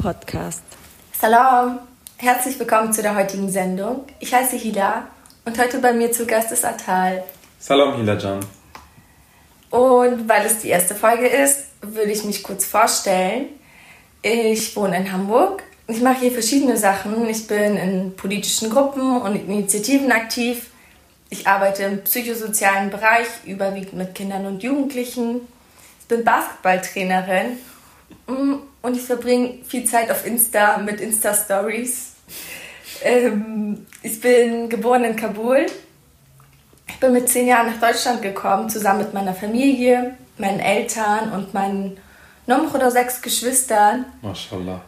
Podcast. Salam, herzlich willkommen zu der heutigen Sendung. Ich heiße Hila und heute bei mir zu Gast ist Atal. Salam Hila Jan. Und weil es die erste Folge ist, würde ich mich kurz vorstellen. Ich wohne in Hamburg. Ich mache hier verschiedene Sachen. Ich bin in politischen Gruppen und Initiativen aktiv. Ich arbeite im psychosozialen Bereich, überwiegend mit Kindern und Jugendlichen. Ich bin Basketballtrainerin mm, und ich verbringe viel Zeit auf Insta mit Insta-Stories. Ähm, ich bin geboren in Kabul. Ich bin mit zehn Jahren nach Deutschland gekommen, zusammen mit meiner Familie, meinen Eltern und meinen noch oder sechs Geschwistern. Mashallah.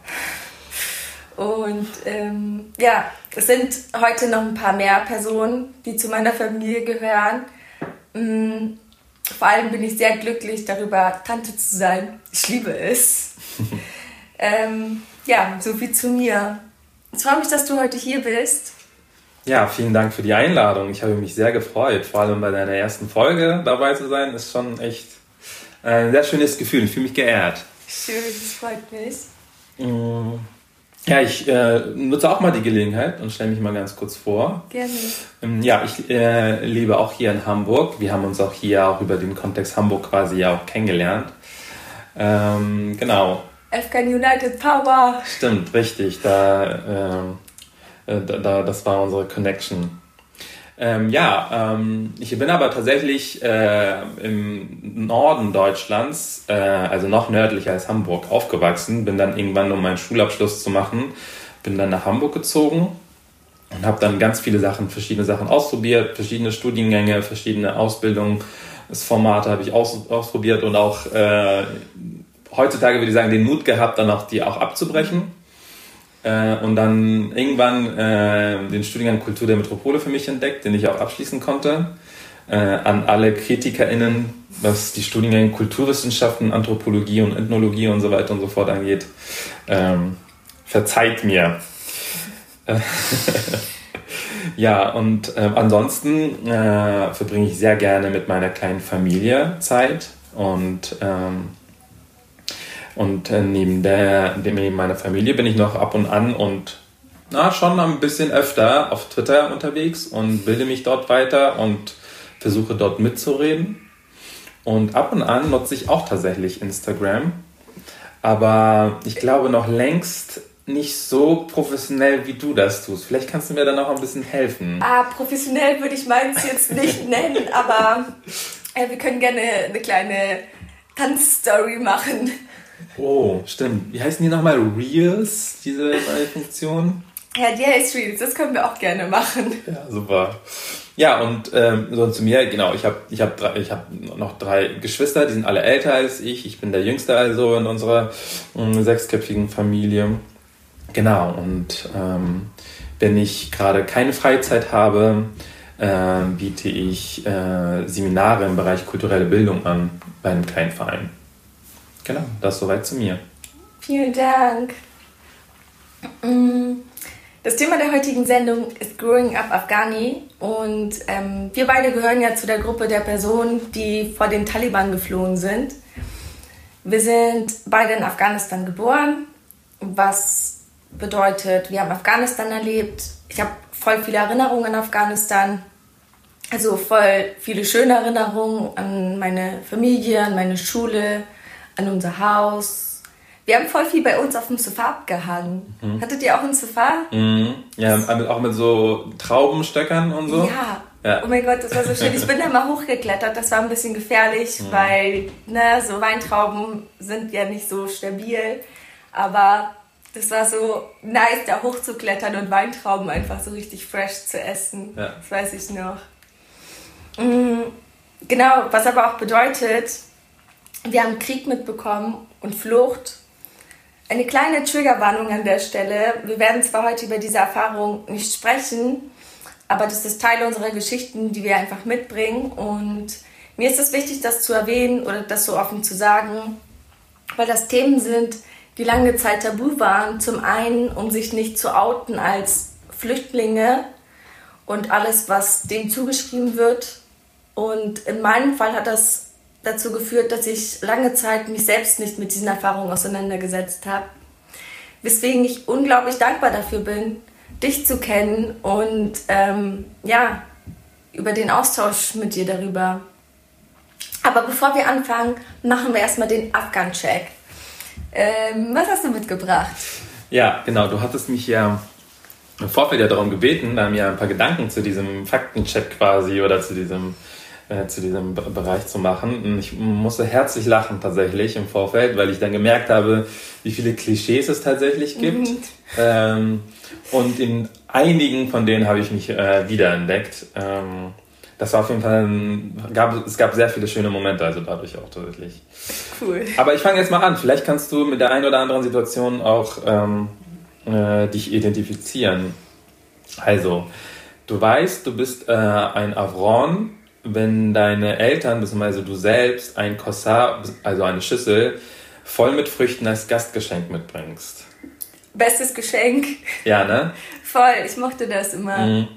Und ähm, ja, es sind heute noch ein paar mehr Personen, die zu meiner Familie gehören. Vor allem bin ich sehr glücklich darüber, Tante zu sein. Ich liebe es. ähm, ja, so viel zu mir. Ich freue mich, dass du heute hier bist. Ja, vielen Dank für die Einladung. Ich habe mich sehr gefreut. Vor allem bei deiner ersten Folge dabei zu sein, ist schon echt ein sehr schönes Gefühl. Ich fühle mich geehrt. Schön, das freut mich. Mm. Ja, ich äh, nutze auch mal die Gelegenheit und stelle mich mal ganz kurz vor. Gerne. Ähm, ja, ich äh, lebe auch hier in Hamburg. Wir haben uns auch hier auch über den Kontext Hamburg quasi ja auch kennengelernt. Ähm, genau. Afghan United Power. Stimmt, richtig. Da, äh, da, da, das war unsere Connection. Ähm, ja, ähm, ich bin aber tatsächlich äh, im Norden Deutschlands, äh, also noch nördlicher als Hamburg, aufgewachsen. Bin dann irgendwann, um meinen Schulabschluss zu machen, bin dann nach Hamburg gezogen und habe dann ganz viele Sachen, verschiedene Sachen ausprobiert, verschiedene Studiengänge, verschiedene Ausbildungsformate habe ich aus, ausprobiert und auch äh, heutzutage würde ich sagen den Mut gehabt, dann auch die auch abzubrechen äh, und dann irgendwann äh, den Studiengang Kultur der Metropole für mich entdeckt, den ich auch abschließen konnte. Äh, an alle KritikerInnen, was die Studiengänge Kulturwissenschaften, Anthropologie und Ethnologie und so weiter und so fort angeht. Ähm, verzeiht mir. ja, und äh, ansonsten äh, verbringe ich sehr gerne mit meiner kleinen Familie Zeit und ähm, und äh, neben, der, neben meiner Familie bin ich noch ab und an und na, schon ein bisschen öfter auf Twitter unterwegs und bilde mich dort weiter und versuche dort mitzureden. Und ab und an nutze ich auch tatsächlich Instagram. Aber ich glaube noch längst nicht so professionell, wie du das tust. Vielleicht kannst du mir da noch ein bisschen helfen. Ah, professionell würde ich meins jetzt nicht nennen, aber äh, wir können gerne eine kleine Tanzstory machen. Oh, stimmt. Wie heißen die nochmal? Reels, diese neue Funktion? Ja, die heißt Reels. Das können wir auch gerne machen. Ja, super. Ja, und ähm, so zu mir, genau, ich habe ich hab drei, ich hab noch drei Geschwister, die sind alle älter als ich. Ich bin der Jüngste also in unserer äh, sechsköpfigen Familie. Genau, und ähm, wenn ich gerade keine Freizeit habe, äh, biete ich äh, Seminare im Bereich kulturelle Bildung an bei einem kleinen Verein. Genau, das soweit zu mir. Vielen Dank. Mm, das Thema der heutigen Sendung ist Growing Up Afghani und ähm, wir beide gehören ja zu der Gruppe der Personen, die vor den Taliban geflohen sind. Wir sind beide in Afghanistan geboren, was bedeutet, wir haben Afghanistan erlebt. Ich habe voll viele Erinnerungen an Afghanistan, also voll viele schöne Erinnerungen an meine Familie, an meine Schule, an unser Haus. Wir haben voll viel bei uns auf dem Sofa abgehangen. Mhm. Hattet ihr auch ein Sofa? Mhm. Ja, auch mit so Traubenstöckern und so. Ja. ja. Oh mein Gott, das war so schön. Ich bin da mal hochgeklettert. Das war ein bisschen gefährlich, mhm. weil ne, so Weintrauben sind ja nicht so stabil. Aber das war so nice, da hochzuklettern und Weintrauben einfach so richtig fresh zu essen. Ja. Das weiß ich noch. Mhm. Genau, was aber auch bedeutet, wir haben Krieg mitbekommen und Flucht. Eine kleine Triggerwarnung an der Stelle. Wir werden zwar heute über diese Erfahrung nicht sprechen, aber das ist Teil unserer Geschichten, die wir einfach mitbringen. Und mir ist es wichtig, das zu erwähnen oder das so offen zu sagen, weil das Themen sind, die lange Zeit tabu waren. Zum einen, um sich nicht zu outen als Flüchtlinge und alles, was dem zugeschrieben wird. Und in meinem Fall hat das dazu geführt, dass ich lange Zeit mich selbst nicht mit diesen Erfahrungen auseinandergesetzt habe. weswegen ich unglaublich dankbar dafür bin, dich zu kennen und ähm, ja, über den Austausch mit dir darüber. Aber bevor wir anfangen, machen wir erstmal den Afghan-Check. Ähm, was hast du mitgebracht? Ja, genau. Du hattest mich ja im Vorfeld ja darum gebeten, mir ein paar Gedanken zu diesem Faktencheck quasi oder zu diesem äh, zu diesem Bereich zu machen. Und ich musste herzlich lachen tatsächlich im Vorfeld, weil ich dann gemerkt habe, wie viele Klischees es tatsächlich gibt. Mhm. Ähm, und in einigen von denen habe ich mich äh, wiederentdeckt. Ähm, das war auf jeden Fall, ein, gab, es gab sehr viele schöne Momente, also dadurch auch tatsächlich. Cool. Aber ich fange jetzt mal an. Vielleicht kannst du mit der einen oder anderen Situation auch ähm, äh, dich identifizieren. Also, du weißt, du bist äh, ein Avron, wenn deine Eltern bzw. du selbst ein Kossar, also eine Schüssel, voll mit Früchten als Gastgeschenk mitbringst. Bestes Geschenk. Ja, ne? Voll, ich mochte das immer. Mhm.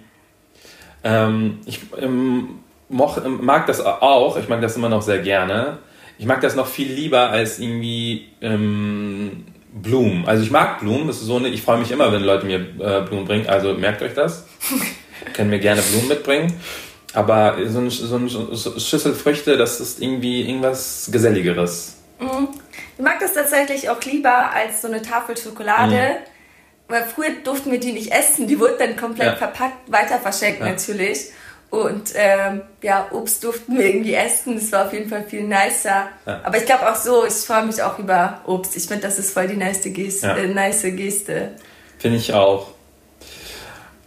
Ähm, ich ähm, moch, ähm, mag das auch, ich mag das immer noch sehr gerne. Ich mag das noch viel lieber als irgendwie ähm, Blumen. Also ich mag Blumen, das ist so eine, ich freue mich immer, wenn Leute mir äh, Blumen bringen, also merkt euch das. Können mir gerne Blumen mitbringen. Aber so eine, so eine Schüssel Früchte, das ist irgendwie irgendwas Geselligeres. Mhm. Ich mag das tatsächlich auch lieber als so eine Tafel Schokolade. Mhm. Weil früher durften wir die nicht essen, die wurden dann komplett ja. verpackt, weiter verschenkt ja. natürlich. Und ähm, ja, Obst durften wir irgendwie essen. Das war auf jeden Fall viel nicer. Ja. Aber ich glaube auch so, ich freue mich auch über Obst. Ich finde, das ist voll die nice Geste. Äh, nice Geste. Finde ich auch.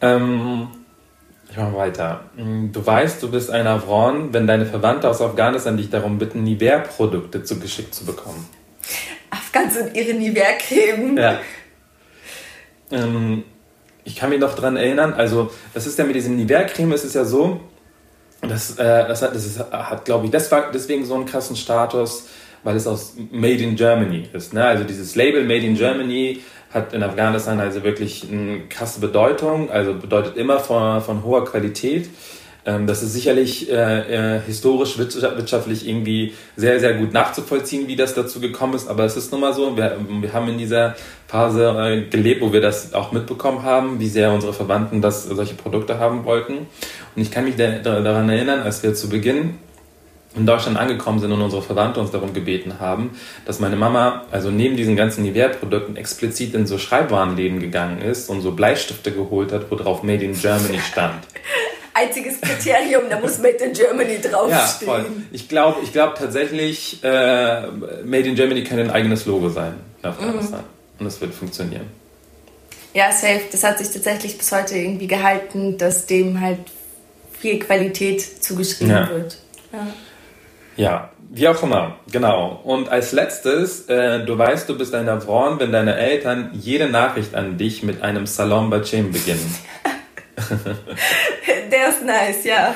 Ähm, ich mache weiter. Mm, du weißt, du bist ein Avron, wenn deine Verwandte aus Afghanistan dich darum bitten, Nivea-Produkte zugeschickt zu bekommen. Afghans und ihre Nivea-Creme. Ja. Ähm, ich kann mich noch daran erinnern, also das ist ja mit diesem Nivea-Creme, ist es ja so, das, äh, das hat, das ist, hat glaube ich, das war deswegen so einen krassen Status, weil es aus Made in Germany ist. Ne? Also dieses Label Made in Germany hat in Afghanistan also wirklich eine krasse Bedeutung, also bedeutet immer von, von hoher Qualität. Ähm, das ist sicherlich äh, äh, historisch, wirtschaftlich irgendwie sehr, sehr gut nachzuvollziehen, wie das dazu gekommen ist. Aber es ist nun mal so, wir, wir haben in dieser Phase äh, gelebt, wo wir das auch mitbekommen haben, wie sehr unsere Verwandten das, solche Produkte haben wollten. Und ich kann mich daran erinnern, als wir zu Beginn in Deutschland angekommen sind und unsere Verwandte uns darum gebeten haben, dass meine Mama, also neben diesen ganzen Nivea-Produkten, explizit in so Schreibwarenläden gegangen ist und so Bleistifte geholt hat, wo drauf Made in Germany stand. Einziges Kriterium, da muss Made in Germany draufstehen. Ja, voll. Ich glaube ich glaub tatsächlich, äh, Made in Germany kann ein eigenes Logo sein in Afghanistan. Mhm. Und das wird funktionieren. Ja, safe. Das hat sich tatsächlich bis heute irgendwie gehalten, dass dem halt viel Qualität zugeschrieben ja. wird. Ja. Ja, wie auch immer, genau. Und als letztes, äh, du weißt, du bist ein Avron, wenn deine Eltern jede Nachricht an dich mit einem Salom Bachem beginnen. Der ist nice, ja.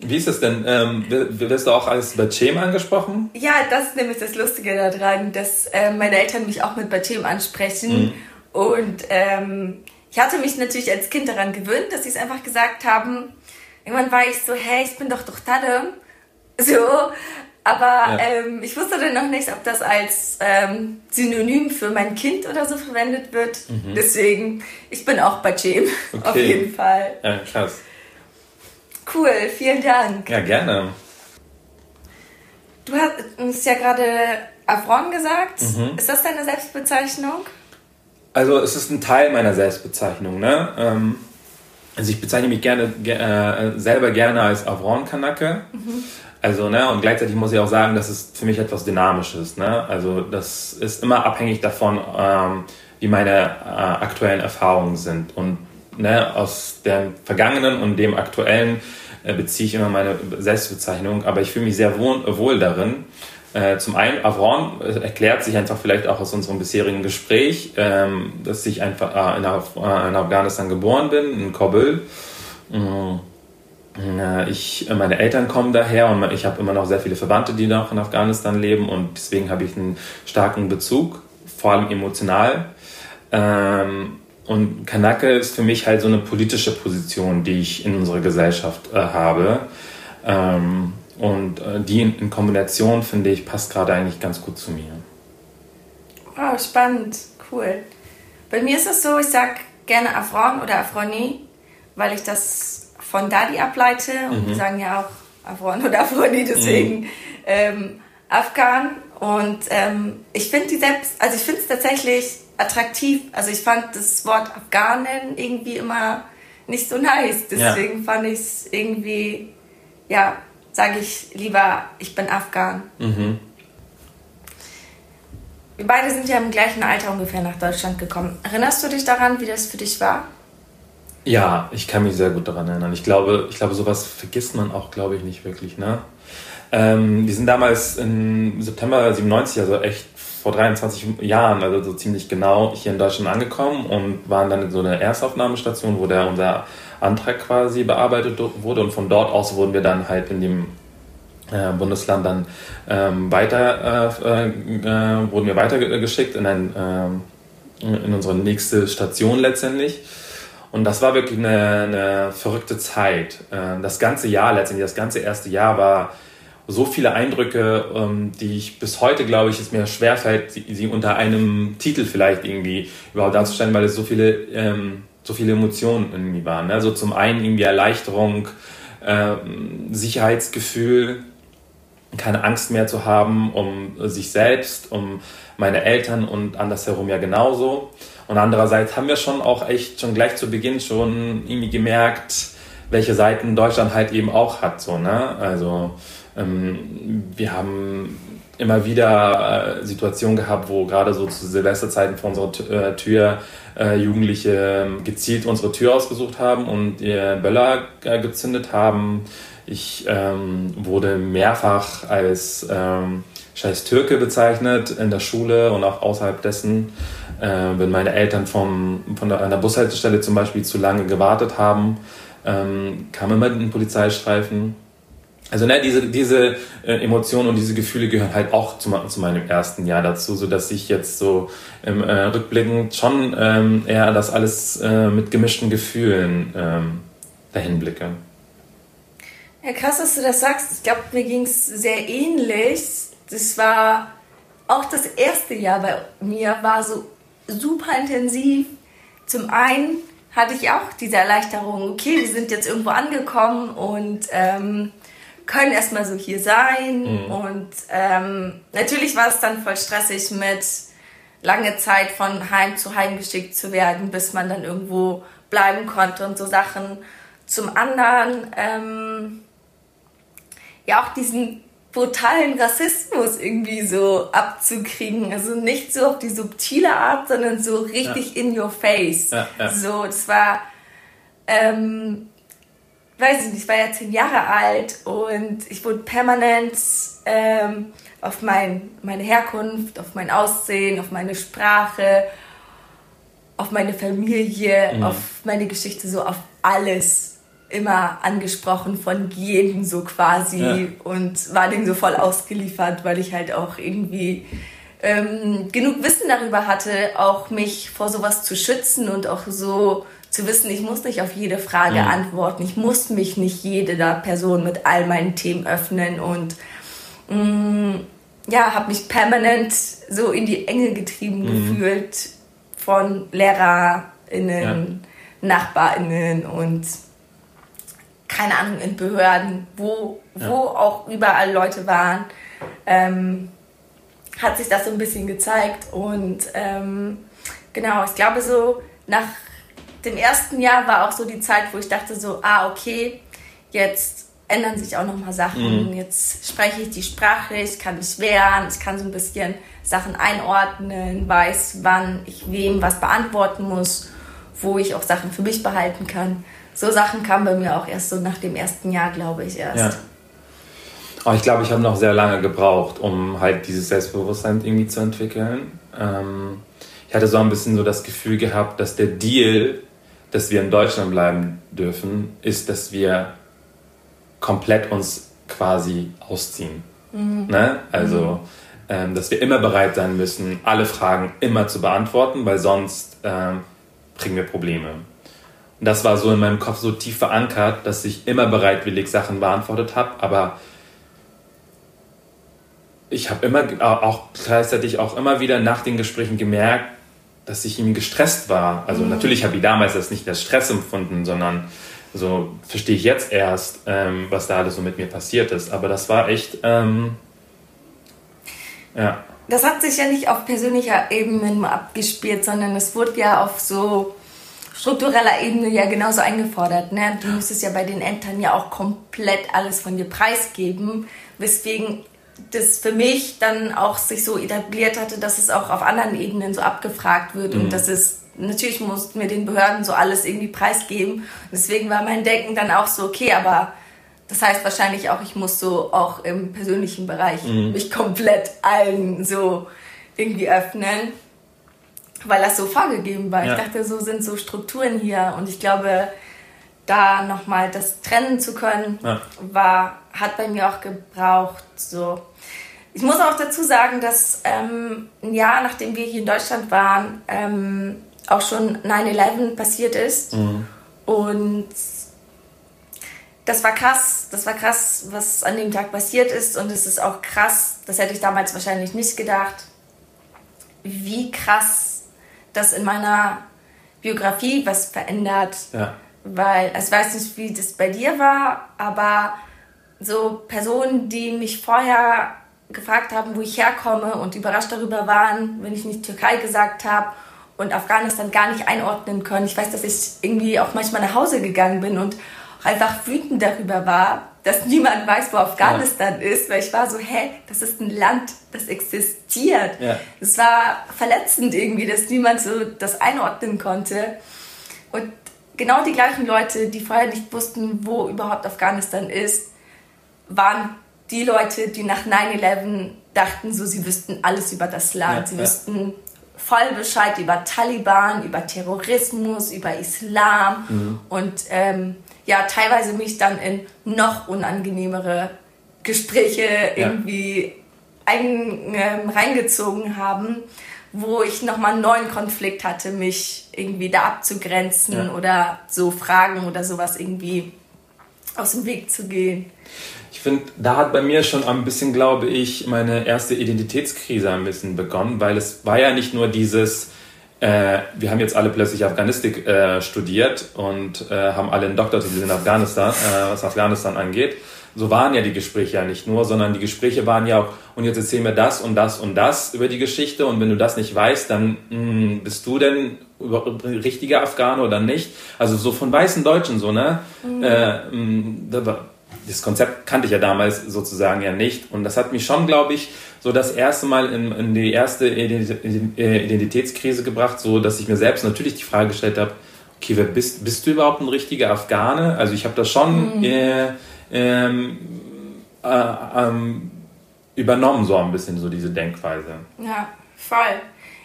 Wie ist es denn? Ähm, wirst du auch als Bachem angesprochen? Ja, das ist nämlich das Lustige daran, dass äh, meine Eltern mich auch mit Bachem ansprechen. Mhm. Und ähm, ich hatte mich natürlich als Kind daran gewöhnt, dass sie es einfach gesagt haben. Irgendwann war ich so, hey, ich bin doch doch Tadem. So, aber ja. ähm, ich wusste dann noch nicht, ob das als ähm, Synonym für mein Kind oder so verwendet wird. Mhm. Deswegen, ich bin auch bei Jim, okay. auf jeden Fall. Ja, krass. Cool, vielen Dank. Ja, gerne. Du hast uns ja gerade Avron gesagt. Mhm. Ist das deine Selbstbezeichnung? Also es ist ein Teil meiner Selbstbezeichnung. Ne? Ähm, also ich bezeichne mich gerne, äh, selber gerne als Avron-Kanake. Mhm. Also, ne, und gleichzeitig muss ich auch sagen, das ist für mich etwas Dynamisches. Ne? Also, das ist immer abhängig davon, ähm, wie meine äh, aktuellen Erfahrungen sind. Und ne, aus dem Vergangenen und dem Aktuellen äh, beziehe ich immer meine Selbstbezeichnung. Aber ich fühle mich sehr wohl, wohl darin. Äh, zum einen, Avron äh, erklärt sich einfach vielleicht auch aus unserem bisherigen Gespräch, ähm, dass ich einfach äh, in, Af äh, in, Afghanistan geboren bin, in Kabul. Mhm ich, meine Eltern kommen daher und ich habe immer noch sehr viele Verwandte, die noch in Afghanistan leben und deswegen habe ich einen starken Bezug, vor allem emotional. Ähm, und Kanake ist für mich halt so eine politische Position, die ich in unserer Gesellschaft äh, habe. Ähm, und äh, die in, Kombination, finde ich, passt gerade eigentlich ganz gut zu mir. Wow, spannend. Cool. Bei mir ist es so, ich sag gerne Afron oder Afroni, weil ich das von Dadi ableite. Und mhm. wir sagen ja auch Afron oder Afroni, deswegen mhm. ähm, Afghan. Und ähm, ich finde die selbst, also ich finde es tatsächlich attraktiv. Also ich fand das Wort Afghanen irgendwie immer nicht so nice. Deswegen ja. fand ich es irgendwie, ja, sage ich lieber, ich bin Afghan. Mhm. Wir beide sind ja im gleichen Alter ungefähr nach Deutschland gekommen. Erinnerst du dich daran, wie das für dich war? Ja, ich kann mich sehr gut daran erinnern. Ich glaube, ich glaube, sowas vergisst man auch, glaube ich, nicht wirklich. Ne? Ähm, wir sind damals im September 97, also echt vor 23 Jahren, also so ziemlich genau, hier in Deutschland angekommen und waren dann in so einer Erstaufnahmestation, wo der unser Antrag quasi bearbeitet wurde und von dort aus wurden wir dann halt in dem äh, Bundesland dann ähm, weiter äh, äh, wurden wir weitergeschickt in ein äh, in unsere nächste Station letztendlich. Und das war wirklich eine, eine verrückte Zeit. Äh, das ganze Jahr letztendlich, das ganze erste Jahr war so viele Eindrücke, ähm, die ich bis heute, glaube ich, es mir schwerfällt, sie, unter einem Titel vielleicht irgendwie überhaupt darzustellen, weil es so viele, ähm, so viele Emotionen irgendwie waren. Also zum einen irgendwie Erleichterung, Sicherheitsgefühl, keine Angst mehr zu haben um sich selbst, um meine Eltern und andersherum ja genauso. Und andererseits haben wir schon auch echt schon gleich zu Beginn schon irgendwie gemerkt, welche Seiten Deutschland halt eben auch hat. So, ne? Also ähm, wir haben immer wieder äh, Situationen gehabt, wo gerade so zu Silvesterzeiten vor unserer äh, Tür äh, Jugendliche ähm, gezielt unsere Tür ausgesucht haben und ihr Böller äh, gezündet haben. Ich ähm, wurde mehrfach als ähm, scheiß Türke bezeichnet in der Schule und auch außerhalb dessen. Äh, wenn meine Eltern vom, von der, einer Bushaltestelle zum Beispiel zu lange gewartet haben, ähm, kam immer ein Polizeistreifen also ne, diese, diese äh, Emotionen und diese Gefühle gehören halt auch zu, zu meinem ersten Jahr dazu, so dass ich jetzt so im äh, Rückblickend schon ähm, eher das alles äh, mit gemischten Gefühlen ähm, dahin. Ja, krass, dass du das sagst. Ich glaube, mir ging es sehr ähnlich. Das war auch das erste Jahr bei mir, war so super intensiv. Zum einen hatte ich auch diese Erleichterung, okay, wir sind jetzt irgendwo angekommen und ähm, können erstmal so hier sein. Mhm. Und ähm, natürlich war es dann voll stressig mit lange Zeit von Heim zu Heim geschickt zu werden, bis man dann irgendwo bleiben konnte und so Sachen. Zum anderen ähm, ja auch diesen brutalen Rassismus irgendwie so abzukriegen. Also nicht so auf die subtile Art, sondern so richtig ja. in your face. Ja, ja. So, das war ähm, weiß ich nicht, ich war ja zehn Jahre alt und ich wurde permanent ähm, auf mein, meine Herkunft, auf mein Aussehen, auf meine Sprache, auf meine Familie, mhm. auf meine Geschichte, so auf alles immer angesprochen von jedem so quasi ja. und war dem so voll ausgeliefert, weil ich halt auch irgendwie ähm, genug Wissen darüber hatte, auch mich vor sowas zu schützen und auch so zu wissen, ich muss nicht auf jede Frage mhm. antworten, ich muss mich nicht jeder Person mit all meinen Themen öffnen und mh, mm, ja, habe mich permanent so in die Enge getrieben mhm. gefühlt von LehrerInnen, ja. NachbarInnen und keine Ahnung, in Behörden, wo, ja. wo auch überall Leute waren, ähm, hat sich das so ein bisschen gezeigt und ähm, genau, ich glaube so nach dem ersten Jahr war auch so die Zeit, wo ich dachte so, ah, okay, jetzt ändern sich auch nochmal Sachen. Mhm. Jetzt spreche ich die Sprache, ich kann mich wehren, ich kann so ein bisschen Sachen einordnen, weiß, wann ich wem was beantworten muss, wo ich auch Sachen für mich behalten kann. So Sachen kamen bei mir auch erst so nach dem ersten Jahr, glaube ich, erst. Ja. Aber ich glaube, ich habe noch sehr lange gebraucht, um halt dieses Selbstbewusstsein irgendwie zu entwickeln. Ähm, ich hatte so ein bisschen so das Gefühl gehabt, dass der Deal dass wir in Deutschland bleiben dürfen, ist, dass wir komplett uns quasi ausziehen. Mhm. Ne? Also, mhm. ähm, dass wir immer bereit sein müssen, alle Fragen immer zu beantworten, weil sonst ähm, kriegen wir Probleme. Das war so in meinem Kopf so tief verankert, dass ich immer bereitwillig Sachen beantwortet habe, aber ich habe immer auch gleichzeitig auch immer wieder nach den Gesprächen gemerkt, dass ich irgendwie gestresst war. Also mhm. natürlich habe ich damals das nicht als Stress empfunden, sondern so verstehe ich jetzt erst, ähm, was da alles so mit mir passiert ist. Aber das war echt, ähm, ja. Das hat sich ja nicht auf persönlicher Ebene abgespielt, sondern es wurde ja auf so struktureller Ebene ja genauso eingefordert. Ne? Du müsstest ja bei den Ämtern ja auch komplett alles von dir preisgeben, weswegen das für mich dann auch sich so etabliert hatte, dass es auch auf anderen Ebenen so abgefragt wird mhm. und dass es natürlich mussten wir den Behörden so alles irgendwie preisgeben. Und deswegen war mein Denken dann auch so, okay, aber das heißt wahrscheinlich auch, ich muss so auch im persönlichen Bereich mhm. mich komplett allen so irgendwie öffnen, weil das so vorgegeben war. Ja. Ich dachte, so sind so Strukturen hier und ich glaube, da nochmal das trennen zu können, ja. war, hat bei mir auch gebraucht. So. Ich muss auch dazu sagen, dass ähm, ein Jahr nachdem wir hier in Deutschland waren, ähm, auch schon 9-11 passiert ist. Mhm. Und das war krass, das war krass, was an dem Tag passiert ist. Und es ist auch krass, das hätte ich damals wahrscheinlich nicht gedacht, wie krass das in meiner Biografie was verändert. Ja weil also ich weiß nicht, wie das bei dir war, aber so Personen, die mich vorher gefragt haben, wo ich herkomme und überrascht darüber waren, wenn ich nicht Türkei gesagt habe und Afghanistan gar nicht einordnen können. Ich weiß, dass ich irgendwie auch manchmal nach Hause gegangen bin und auch einfach wütend darüber war, dass niemand weiß, wo Afghanistan ja. ist, weil ich war so, hä, das ist ein Land, das existiert. Es ja. war verletzend irgendwie, dass niemand so das einordnen konnte. Und genau die gleichen Leute, die vorher nicht wussten, wo überhaupt Afghanistan ist, waren die Leute, die nach 9-11 dachten, so sie wüssten alles über das Land. Ja, sie wüssten voll Bescheid über Taliban, über Terrorismus, über Islam mhm. und ähm, ja, teilweise mich dann in noch unangenehmere Gespräche irgendwie ein, ähm, reingezogen haben wo ich nochmal einen neuen Konflikt hatte, mich irgendwie da abzugrenzen ja. oder so Fragen oder sowas irgendwie aus dem Weg zu gehen. Ich finde, da hat bei mir schon ein bisschen, glaube ich, meine erste Identitätskrise ein bisschen begonnen, weil es war ja nicht nur dieses, äh, wir haben jetzt alle plötzlich Afghanistik äh, studiert und äh, haben alle einen Doktortitel in Afghanistan, äh, was Afghanistan angeht, so waren ja die Gespräche ja nicht nur, sondern die Gespräche waren ja auch, und jetzt erzähl mir das und das und das über die Geschichte und wenn du das nicht weißt, dann mh, hm, bist du denn richtiger Afghane oder nicht? Also so von weißen Deutschen so, ne? Mhm. Äh, hm, das Konzept kannte ich ja damals sozusagen ja nicht und das hat mich schon, glaube ich, so das erste Mal in, in die erste Identitätskrise gebracht, so dass ich mir selbst natürlich die Frage gestellt habe, okay, wer bist, bist du überhaupt ein richtiger Afghane? Also ich habe das schon... Mhm. Äh, ähm, äh, ähm, übernommen, so ein bisschen so diese Denkweise. Ja, voll.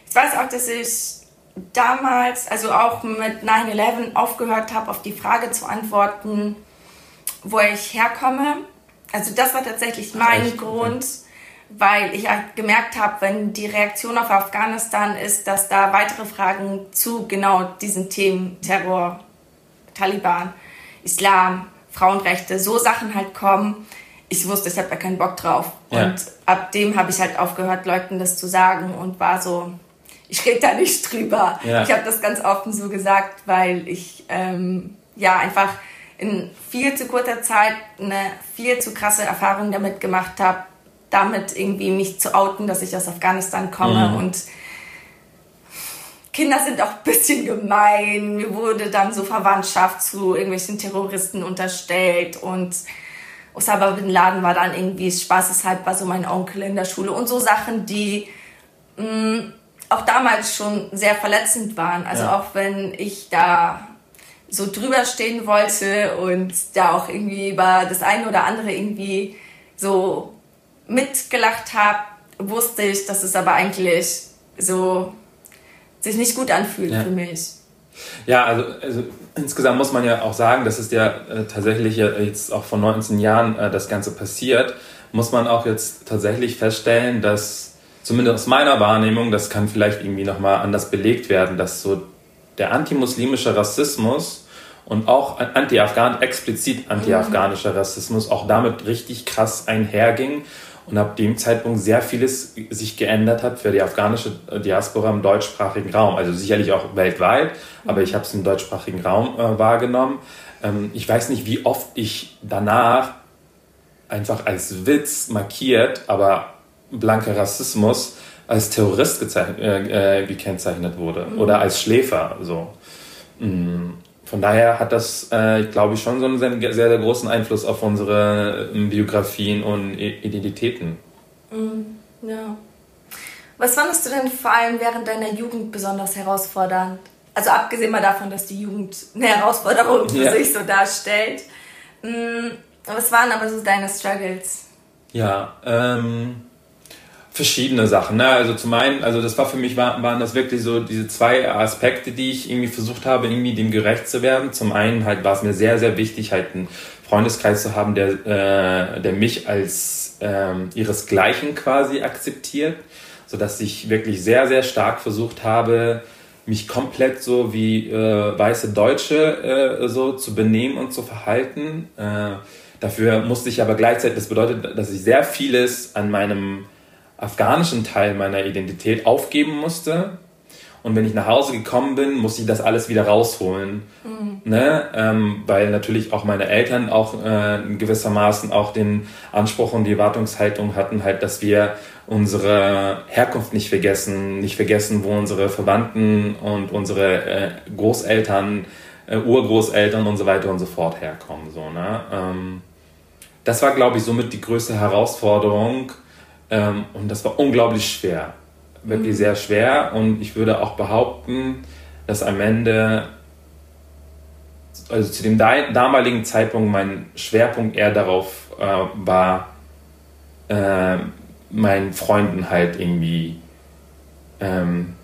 Ich weiß auch, dass ich damals, also auch mit 9-11 aufgehört habe, auf die Frage zu antworten, wo ich herkomme. Also das war tatsächlich mein Echt? Grund, weil ich halt gemerkt habe, wenn die Reaktion auf Afghanistan ist, dass da weitere Fragen zu genau diesen Themen Terror, Taliban, Islam, Frauenrechte, so Sachen halt kommen. Ich wusste, ich habe da keinen Bock drauf. Ja. Und ab dem habe ich halt aufgehört, Leuten das zu sagen und war so, ich rede da nicht drüber. Ja. Ich habe das ganz offen so gesagt, weil ich ähm, ja einfach in viel zu kurzer Zeit eine viel zu krasse Erfahrung damit gemacht habe, damit irgendwie mich zu outen, dass ich aus Afghanistan komme mhm. und Kinder sind auch ein bisschen gemein. Mir wurde dann so Verwandtschaft zu irgendwelchen Terroristen unterstellt und Osama Bin Laden war dann irgendwie spaßeshalb war so mein Onkel in der Schule und so Sachen, die mh, mm, auch damals schon sehr verletzend waren. Also ja. auch wenn ich da so drüber stehen wollte und da auch irgendwie über das eine oder andere irgendwie so mitgelacht habe, wusste ich, dass es aber eigentlich so sich nicht gut anfühlt ja. für mich. Ja, also, also, insgesamt muss man ja auch sagen, dass es ja äh, tatsächlich jetzt auch vor 19 Jahren äh, das Ganze passiert, muss man auch jetzt tatsächlich feststellen, dass zumindest aus meiner Wahrnehmung, das kann vielleicht irgendwie nochmal anders belegt werden, dass so der antimuslimische Rassismus und auch anti-afghan, explizit anti-afghanischer Rassismus auch damit richtig krass einherging und ab dem Zeitpunkt sehr vieles sich geändert hat für die afghanische Diaspora im deutschsprachigen Raum. Also sicherlich auch weltweit, aber ich habe es im deutschsprachigen Raum äh, wahrgenommen. Ähm, ich weiß nicht, wie oft ich danach einfach als Witz markiert, aber blanker Rassismus als Terrorist äh, äh, gekennzeichnet wurde mhm. oder als Schläfer. So. Mm. Von daher hat das, äh, glaube ich, schon so einen sehr, sehr großen Einfluss auf unsere ähm, Biografien und Identitäten. Mhm. Ja. Was fandest du denn vor allem während deiner Jugend besonders herausfordernd? Also abgesehen mal davon, dass die Jugend eine Herausforderung für ja. sich so darstellt. Mm, was waren aber so deine Struggles? Ja, ähm, verschiedene Sachen. Ne? Also zum einen, also das war für mich, war, waren das wirklich so diese zwei Aspekte, die ich irgendwie versucht habe, irgendwie dem gerecht zu werden. Zum einen halt war es mir sehr, sehr wichtig, halt einen Freundeskreis zu haben, der, äh, der mich als ähm, ihresgleichen quasi akzeptiert, sodass ich wirklich sehr, sehr stark versucht habe, mich komplett so wie äh, weiße Deutsche äh, so zu benehmen und zu verhalten. Äh, dafür musste ich aber gleichzeitig, das bedeutet, dass ich sehr vieles an meinem afghanischen Teil meiner Identität aufgeben musste. Und wenn ich nach Hause gekommen bin, musste ich das alles wieder rausholen. Mhm. Ne? Ähm, weil natürlich auch meine Eltern auch äh, gewissermaßen auch den Anspruch und die Erwartungshaltung hatten, halt, dass wir unsere Herkunft nicht vergessen, nicht vergessen, wo unsere Verwandten und unsere äh, Großeltern, äh, Urgroßeltern und so weiter und so fort herkommen. So, ne? Ähm, das war, glaube ich, somit die größte Herausforderung, ähm, und das war unglaublich schwer. Wirklich mhm. sehr schwer. Und ich würde auch behaupten, dass am Ende, also zu dem damaligen Zeitpunkt, mein Schwerpunkt eher darauf äh, war, äh, meinen Freunden halt irgendwie, ähm,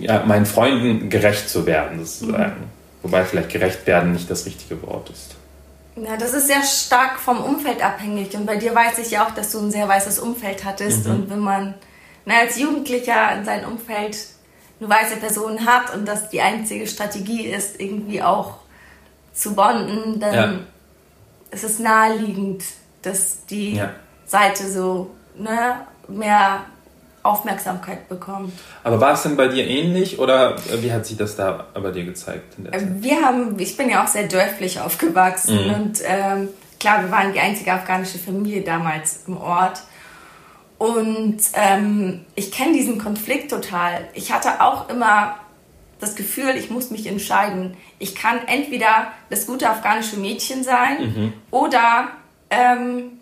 ja, meinen Freunden gerecht zu werden, sozusagen. Mhm. Wobei vielleicht gerecht werden nicht das richtige Wort ist. Ja, das ist sehr stark vom Umfeld abhängig. Und bei dir weiß ich ja auch, dass du ein sehr weißes Umfeld hattest. Mhm. Und wenn man na, als Jugendlicher in seinem Umfeld eine weiße Person hat und das die einzige Strategie ist, irgendwie auch zu bonden, dann ja. ist es naheliegend, dass die ja. Seite so ne, mehr Aufmerksamkeit bekommt. Aber war es denn bei dir ähnlich oder wie hat sich das da bei dir gezeigt? wir haben, ich bin ja auch sehr dörflich aufgewachsen mhm. und ähm, klar, wir waren die einzige afghanische Familie damals im Ort. Und ähm, ich kenne diesen Konflikt total. Ich hatte auch immer das Gefühl, ich muss mich entscheiden. Ich kann entweder das gute afghanische Mädchen sein mhm. oder ähm,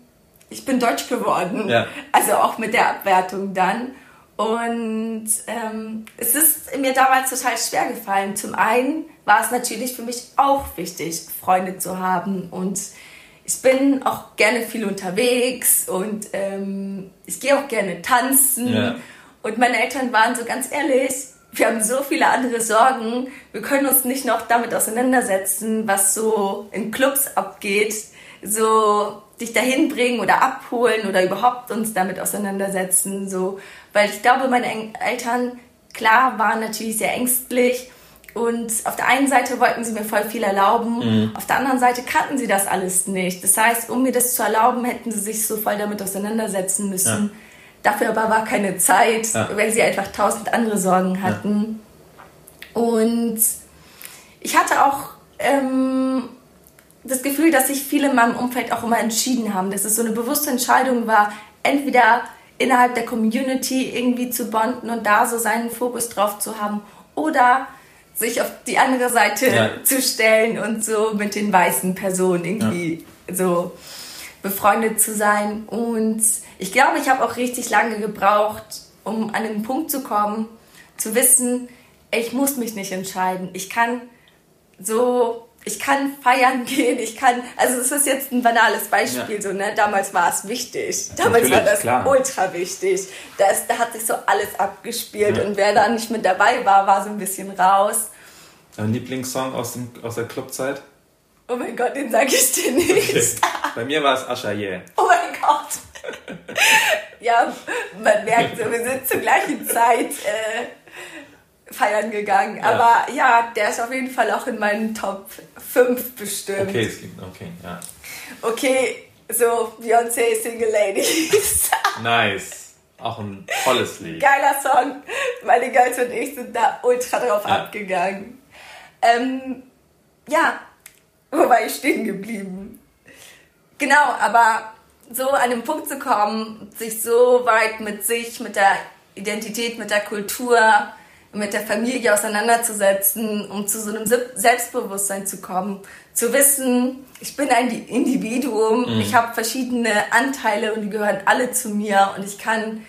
ich bin deutsch geworden. Ja. Also auch mit der Abwertung dann. Und ähm, es ist mir damals total schwer gefallen. Zum einen war es natürlich für mich auch wichtig, Freunde zu haben. Und ich bin auch gerne viel unterwegs und ähm, ich gehe auch gerne tanzen. Ja. Und meine Eltern waren so ganz ehrlich, wir haben so viele andere Sorgen. Wir können uns nicht noch damit auseinandersetzen, was so in Clubs abgeht. So dich dahin bringen oder abholen oder überhaupt uns damit auseinandersetzen. So. Weil ich glaube, meine Eltern, klar, waren natürlich sehr ängstlich. Und auf der einen Seite wollten sie mir voll viel erlauben, mhm. auf der anderen Seite kannten sie das alles nicht. Das heißt, um mir das zu erlauben, hätten sie sich so voll damit auseinandersetzen müssen. Ja. Dafür aber war keine Zeit, ja. weil sie einfach tausend andere Sorgen hatten. Ja. Und ich hatte auch ähm, das Gefühl, dass sich viele in meinem Umfeld auch immer entschieden haben, dass es so eine bewusste Entscheidung war, entweder innerhalb der Community irgendwie zu bonden und da so seinen Fokus drauf zu haben oder sich auf die andere Seite ja. zu stellen und so mit den weißen Personen irgendwie ja. so befreundet zu sein. Und ich glaube, ich habe auch richtig lange gebraucht, um an den Punkt zu kommen, zu wissen, ich muss mich nicht entscheiden. Ich kann so ich kann feiern gehen, ich kann, also es ist jetzt ein banales Beispiel, ja. so, ne, damals war es wichtig, damals Natürlich, war das klar. ultra wichtig, das, da hat sich so alles abgespielt ja. und wer da nicht mit dabei war, war so ein bisschen raus. Dein Lieblingssong aus, dem, aus der Clubzeit? Oh mein Gott, den sag ich dir nicht. Okay. Bei mir war es Asha Yeah. Oh mein Gott. ja, man merkt so, wir sind zur gleichen Zeit äh, feiern gegangen. Ja. Aber ja, der ist auf jeden Fall auch in meinen Top 5 bestimmt. Okay, es gibt, okay, ja. Okay, So, Beyoncé Single Ladies. nice. Auch ein tolles Lied. Geiler Song. Meine Girls und ich sind da ultra drauf ja. abgegangen. Ähm, ja, wo war ich stehen geblieben? Genau, aber so an den Punkt zu kommen, sich so weit mit sich, mit der Identität, mit der Kultur, mit der Familie auseinanderzusetzen, um zu so einem Selbstbewusstsein zu kommen, zu wissen, ich bin ein Individuum, mhm. ich habe verschiedene Anteile und die gehören alle zu mir und ich kann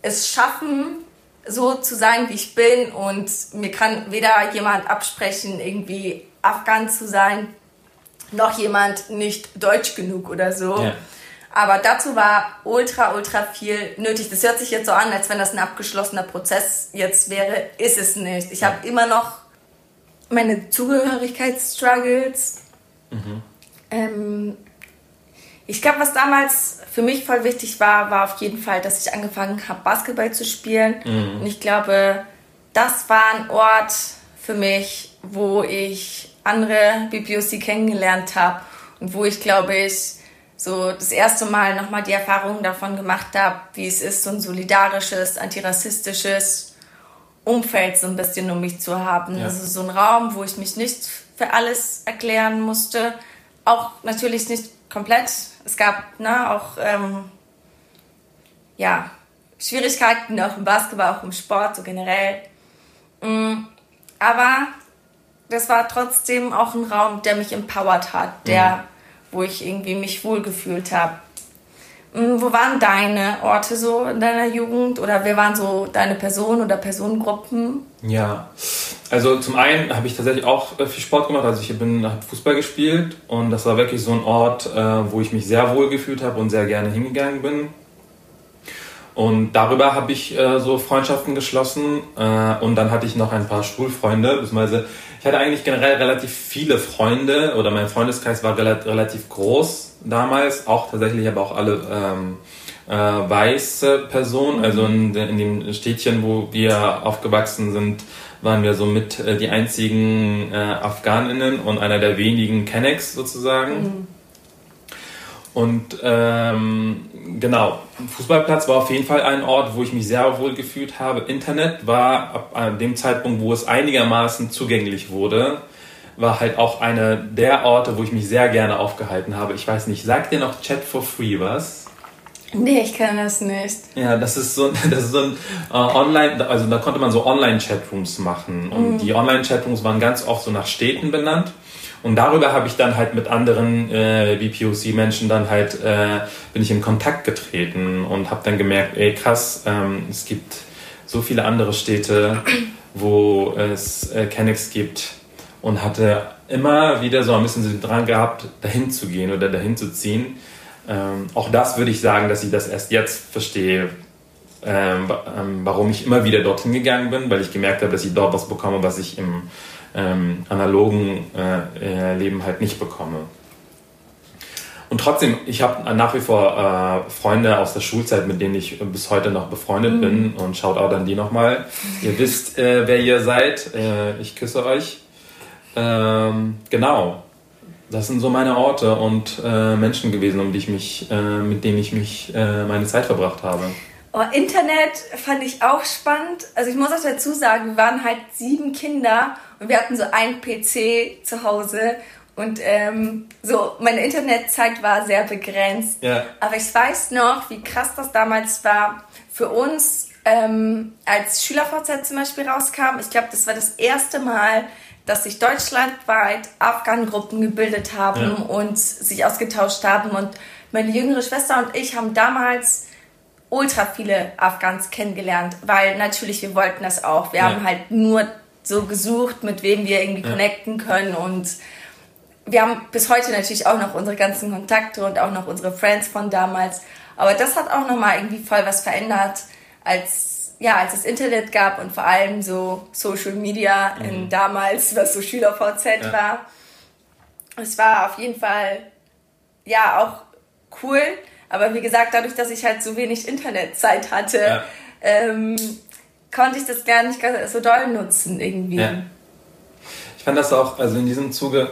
es schaffen, so zu sein, wie ich bin und mir kann weder jemand absprechen, irgendwie Afghan zu sein, noch jemand nicht deutsch genug oder so. Ja. Aber dazu war ultra, ultra viel nötig. Das hört sich jetzt so an, als wenn das ein abgeschlossener Prozess jetzt wäre. Ist es nicht. Ich habe immer noch meine Zugehörigkeitsstruggles. Mhm. Ähm, ich glaube, was damals für mich voll wichtig war, war auf jeden Fall, dass ich angefangen habe, Basketball zu spielen. Mhm. Und ich glaube, das war ein Ort für mich, wo ich andere BPOC kennengelernt habe und wo ich, glaube ich, so das erste Mal nochmal die Erfahrung davon gemacht habe, wie es ist, so ein solidarisches, antirassistisches Umfeld so ein bisschen um mich zu haben. Ja. Also so ein Raum, wo ich mich nicht für alles erklären musste. Auch natürlich nicht komplett. Es gab ne, auch ähm, ja, Schwierigkeiten, auch im Basketball, auch im Sport, so generell. Mm, aber das war trotzdem auch ein Raum, der mich empowert hat, der mhm wo ich irgendwie mich wohlgefühlt habe. Hm, wo waren deine Orte so in deiner Jugend oder wer waren so deine Personen oder Personengruppen? Ja, also zum einen habe ich tatsächlich auch äh, viel Sport gemacht. Also ich bin habe Fußball gespielt und das war wirklich so ein Ort, äh, wo ich mich sehr wohl gefühlt habe und sehr gerne hingegangen bin. Und darüber habe ich äh, so Freundschaften geschlossen und dann hatte ich noch ein paar Schulfreunde, beziehungsweise ich hatte eigentlich generell relativ viele Freunde oder mein Freundeskreis war relativ groß damals, auch tatsächlich aber auch alle ähm, äh, weiße Personen. Also in, in, dem Städtchen, wo wir aufgewachsen sind, waren wir somit äh, die einzigen äh, Afghaninnen und einer der wenigen Kennex sozusagen. Mhm. Und ähm, genau, Fußballplatz war auf jeden Fall ein Ort, wo ich mich sehr wohl gefühlt habe. Internet war ab dem Zeitpunkt, wo es einigermaßen zugänglich wurde, war halt auch einer der Orte, wo ich mich sehr gerne aufgehalten habe. Ich weiß nicht, sagt dir noch Chat for Free was? Nee, ich kann das nicht. Ja, das ist so, das ist so ein äh, Online, also da konnte man so Online-Chatrooms machen. Und mhm. die Online-Chatrooms waren ganz oft so nach Städten benannt. Und darüber habe ich dann halt mit anderen äh, BPOC-Menschen dann halt, äh, bin ich in Kontakt getreten und habe dann gemerkt, ey krass, ähm, es gibt so viele andere Städte, wo es äh, Kennex gibt und hatte immer wieder so ein bisschen dran gehabt, dahin zu gehen oder dahin zu ziehen. Ähm, auch das würde ich sagen, dass ich das erst jetzt verstehe, ähm, ähm warum ich immer wieder dorthin gegangen bin, weil ich gemerkt habe, dass ich dort was bekomme, was ich im ähm, analogen äh, Leben halt nicht bekomme. Und trotzdem, ich habe nach wie vor äh, Freunde aus der Schulzeit, mit denen ich bis heute noch befreundet mhm. bin. Und schaut auch an die nochmal. Ihr wisst, äh, wer ihr seid. Äh, ich küsse euch. Ähm, genau. Das sind so meine Orte und äh, Menschen gewesen, um die ich mich, äh, mit denen ich mich äh, meine Zeit verbracht habe. Oh, Internet fand ich auch spannend. Also ich muss auch dazu sagen, wir waren halt sieben Kinder und wir hatten so einen PC zu Hause und ähm, so meine Internetzeit war sehr begrenzt. Ja. Aber ich weiß noch, wie krass das damals war für uns, ähm, als SchülerVZ zum Beispiel rauskam. Ich glaube, das war das erste Mal, dass sich deutschlandweit Afghan-Gruppen gebildet haben ja. und sich ausgetauscht haben. Und meine jüngere Schwester und ich haben damals ultra viele Afghans kennengelernt, weil natürlich wir wollten das auch. Wir ja. haben halt nur so gesucht, mit wem wir irgendwie ja. connecten können und wir haben bis heute natürlich auch noch unsere ganzen Kontakte und auch noch unsere Friends von damals. Aber das hat auch nochmal irgendwie voll was verändert, als, ja, als es Internet gab und vor allem so Social Media mhm. in damals, was so SchülerVZ ja. war. Es war auf jeden Fall, ja, auch cool, aber wie gesagt, dadurch, dass ich halt so wenig Internetzeit hatte, ja. ähm, konnte ich das gar nicht so doll nutzen irgendwie. Ja. Ich fand das auch, also in diesem Zuge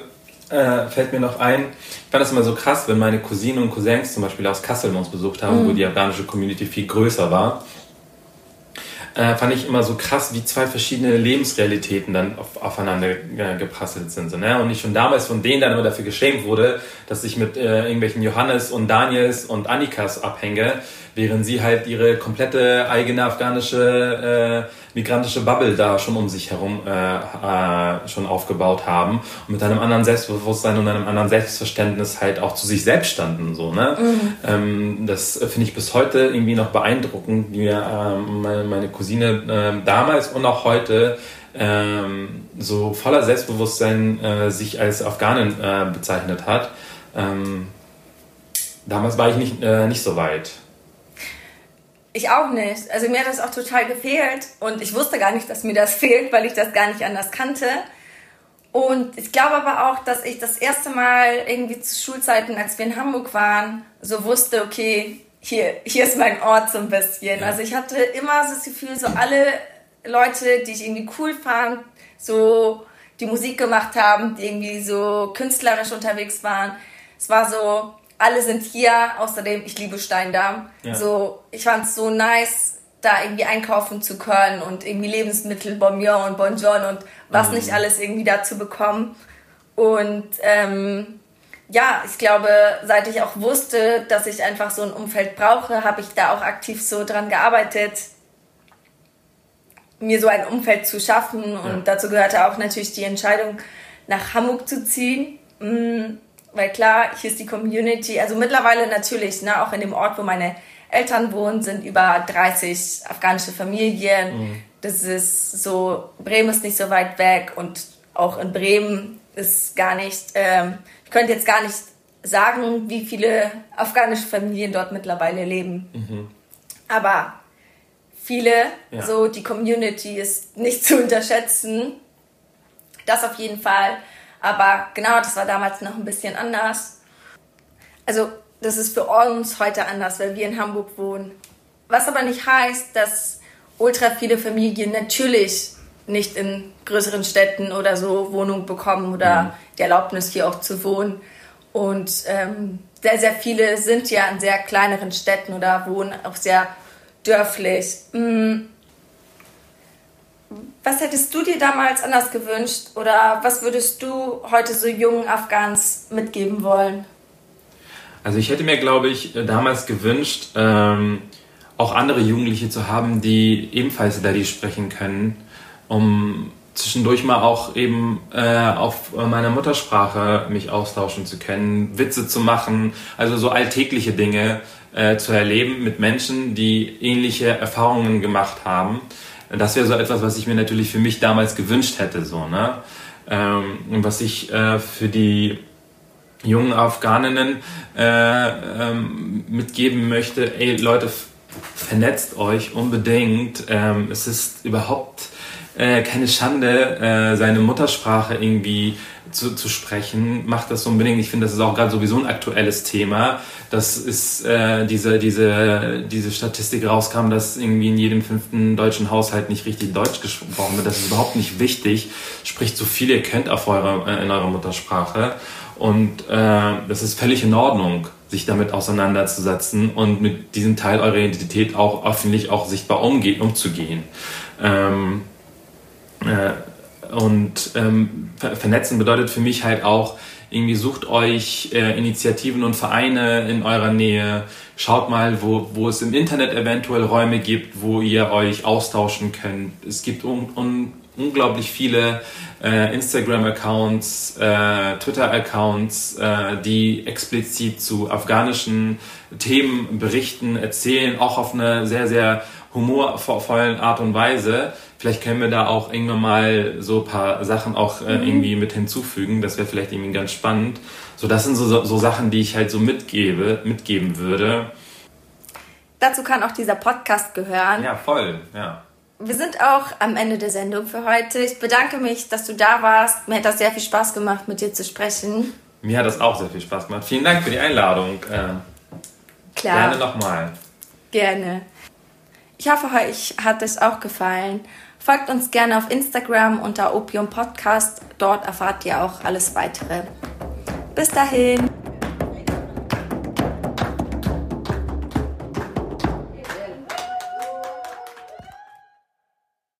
äh, fällt mir noch ein, ich fand das immer so krass, wenn meine Cousinen und Cousins zum Beispiel aus Kassel uns besucht haben, mhm. wo die afghanische Community viel größer war äh, fand ich immer so krass, wie zwei verschiedene Lebensrealitäten dann auf, aufeinander äh, geprasselt sind. So, ne? Und ich schon damals von denen dann immer dafür geschämt wurde, dass ich mit äh, irgendwelchen Johannes und Daniels und Annikas abhänge, während sie halt ihre komplette eigene afghanische äh, migrantische Bubble da schon um sich herum äh, äh, schon aufgebaut haben und mit einem anderen Selbstbewusstsein und einem anderen Selbstverständnis halt auch zu sich selbst standen. So, ne? Mhm. Ähm, das finde ich bis heute irgendwie noch beeindruckend, wie äh, meine, meine Cousine äh, damals und auch heute ähm, so voller Selbstbewusstsein äh, sich als Afghanin äh, bezeichnet hat. Ähm, damals war ich nicht, äh, nicht so weit. Ich auch nicht. Also mir hat das auch total gefehlt und ich wusste gar nicht, dass mir das fehlt, weil ich das gar nicht anders kannte. Und ich glaube aber auch, dass ich das erste Mal irgendwie zu Schulzeiten, als wir in Hamburg waren, so wusste, okay, hier, hier ist mein Ort so ein bisschen. Ja. Also ich hatte immer so das Gefühl, so alle Leute, die ich irgendwie cool fand, so die Musik gemacht haben, die irgendwie so künstlerisch unterwegs waren. Es war so, alle sind hier. Außerdem, ich liebe Steindamm. Ja. So, ich fand es so nice, da irgendwie einkaufen zu können und irgendwie Lebensmittel, Bonbon und Bonjon und was mhm. nicht alles irgendwie da zu bekommen. Und ähm, ja, ich glaube, seit ich auch wusste, dass ich einfach so ein Umfeld brauche, habe ich da auch aktiv so dran gearbeitet, mir so ein Umfeld zu schaffen. Und ja. dazu gehörte auch natürlich die Entscheidung, nach Hamburg zu ziehen. Mm, weil klar, hier ist die Community, also mittlerweile natürlich, ne, auch in dem Ort, wo meine Eltern wohnen, sind über 30 afghanische Familien. Mhm. Das ist so, Bremen ist nicht so weit weg und auch in Bremen ist gar nicht, ähm, ich könnte jetzt gar nicht sagen, wie viele afghanische Familien dort mittlerweile leben. Mhm. Aber viele, ja. so die Community ist nicht zu unterschätzen. Das auf jeden Fall. Aber genau, das war damals noch ein bisschen anders. Also, das ist für uns heute anders, weil wir in Hamburg wohnen. Was aber nicht heißt, dass ultra viele Familien natürlich nicht in größeren Städten oder so Wohnungen bekommen oder mhm. die Erlaubnis hier auch zu wohnen. Und ähm, sehr, sehr viele sind ja in sehr kleineren Städten oder wohnen auch sehr dörflich. Mhm. Was hättest du dir damals anders gewünscht oder was würdest du heute so jungen Afghans mitgeben wollen? Also ich hätte mir, glaube ich, damals gewünscht, ähm, auch andere Jugendliche zu haben, die ebenfalls Daddy sprechen können, um zwischendurch mal auch eben äh, auf meiner Muttersprache mich austauschen zu können, Witze zu machen, also so alltägliche Dinge äh, zu erleben mit Menschen, die ähnliche Erfahrungen gemacht haben. Das wäre so etwas, was ich mir natürlich für mich damals gewünscht hätte, so, ne? Ähm, was ich äh, für die jungen Afghaninnen äh, ähm, mitgeben möchte, ey Leute, vernetzt euch unbedingt. Ähm, es ist überhaupt äh, keine Schande, äh, seine Muttersprache irgendwie zu, zu sprechen. Macht das unbedingt. Ich finde, das ist auch gerade sowieso ein aktuelles Thema. Das ist äh, diese, diese, diese Statistik rauskam, dass irgendwie in jedem fünften deutschen Haushalt nicht richtig Deutsch gesprochen wird. Das ist überhaupt nicht wichtig. Spricht so viel ihr könnt auf eure, äh, in eurer Muttersprache. Und äh, das ist völlig in Ordnung, sich damit auseinanderzusetzen und mit diesem Teil eurer Identität auch öffentlich auch sichtbar umge umzugehen. Ähm, äh, und ähm, vernetzen bedeutet für mich halt auch, irgendwie sucht euch äh, Initiativen und Vereine in eurer Nähe. Schaut mal, wo, wo es im Internet eventuell Räume gibt, wo ihr euch austauschen könnt. Es gibt un, un, unglaublich viele äh, Instagram-Accounts, äh, Twitter-Accounts, äh, die explizit zu afghanischen Themen berichten, erzählen, auch auf eine sehr, sehr humorvollen Art und Weise. Vielleicht können wir da auch irgendwann mal so ein paar Sachen auch äh, mhm. irgendwie mit hinzufügen. Das wäre vielleicht irgendwie ganz spannend. So, das sind so, so, Sachen, die ich halt so mitgebe, mitgeben würde. Dazu kann auch dieser Podcast gehören. Ja, voll, ja. Wir sind auch am Ende der Sendung für heute. Ich bedanke mich, dass du da warst. Mir hat das sehr viel Spaß gemacht, mit dir zu sprechen. Mir hat das auch sehr viel Spaß gemacht. Vielen Dank für die Einladung. Äh, Klar. Gerne nochmal. Gerne. Ich hoffe, euch hat es auch gefallen. Folgt uns gerne auf Instagram unter Opium Podcast. Dort erfahrt ihr auch alles weitere. Bis dahin.